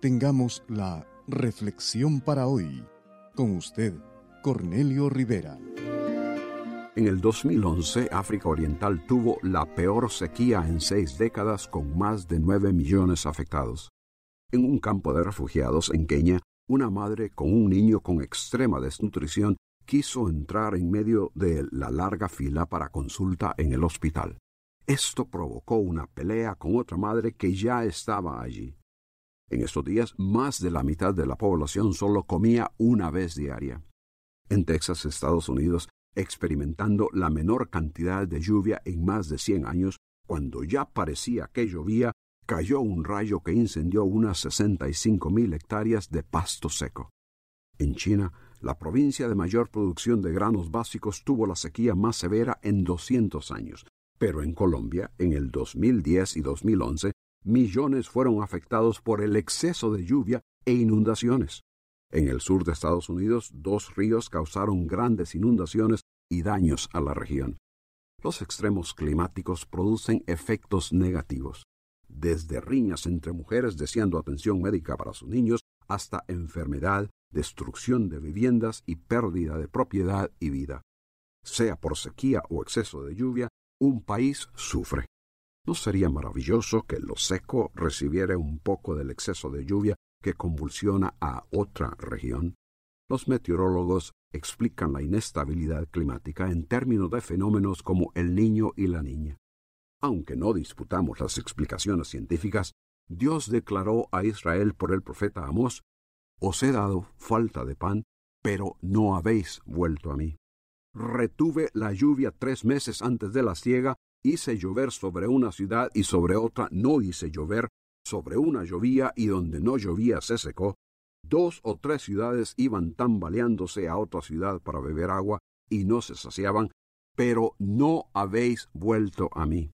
tengamos la reflexión para hoy. Con usted, Cornelio Rivera. En el 2011, África Oriental tuvo la peor sequía en seis décadas con más de 9 millones afectados. En un campo de refugiados en Kenia, una madre con un niño con extrema desnutrición quiso entrar en medio de la larga fila para consulta en el hospital. Esto provocó una pelea con otra madre que ya estaba allí. En estos días, más de la mitad de la población solo comía una vez diaria. En Texas, Estados Unidos, experimentando la menor cantidad de lluvia en más de 100 años, cuando ya parecía que llovía, cayó un rayo que incendió unas 65 mil hectáreas de pasto seco. En China, la provincia de mayor producción de granos básicos tuvo la sequía más severa en 200 años, pero en Colombia, en el 2010 y 2011, millones fueron afectados por el exceso de lluvia e inundaciones. En el sur de Estados Unidos, dos ríos causaron grandes inundaciones y daños a la región. Los extremos climáticos producen efectos negativos, desde riñas entre mujeres deseando atención médica para sus niños hasta enfermedad, destrucción de viviendas y pérdida de propiedad y vida. Sea por sequía o exceso de lluvia, un país sufre. ¿No sería maravilloso que lo seco recibiera un poco del exceso de lluvia que convulsiona a otra región? Los meteorólogos explican la inestabilidad climática en términos de fenómenos como el niño y la niña. Aunque no disputamos las explicaciones científicas, Dios declaró a Israel por el profeta Amós, Os he dado falta de pan, pero no habéis vuelto a mí. Retuve la lluvia tres meses antes de la siega, hice llover sobre una ciudad y sobre otra no hice llover, sobre una llovía y donde no llovía se secó. Dos o tres ciudades iban tambaleándose a otra ciudad para beber agua y no se saciaban, pero no habéis vuelto a mí.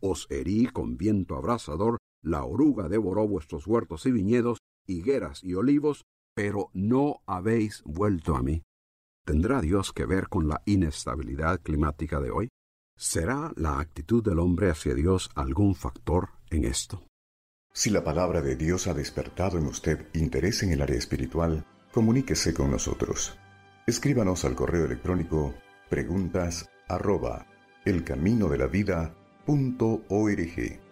Os herí con viento abrasador, la oruga devoró vuestros huertos y viñedos, higueras y olivos, pero no habéis vuelto a mí. ¿Tendrá Dios que ver con la inestabilidad climática de hoy? ¿Será la actitud del hombre hacia Dios algún factor en esto? Si la palabra de Dios ha despertado en usted interés en el área espiritual, comuníquese con nosotros. Escríbanos al correo electrónico preguntas arroba elcaminodelavida.org.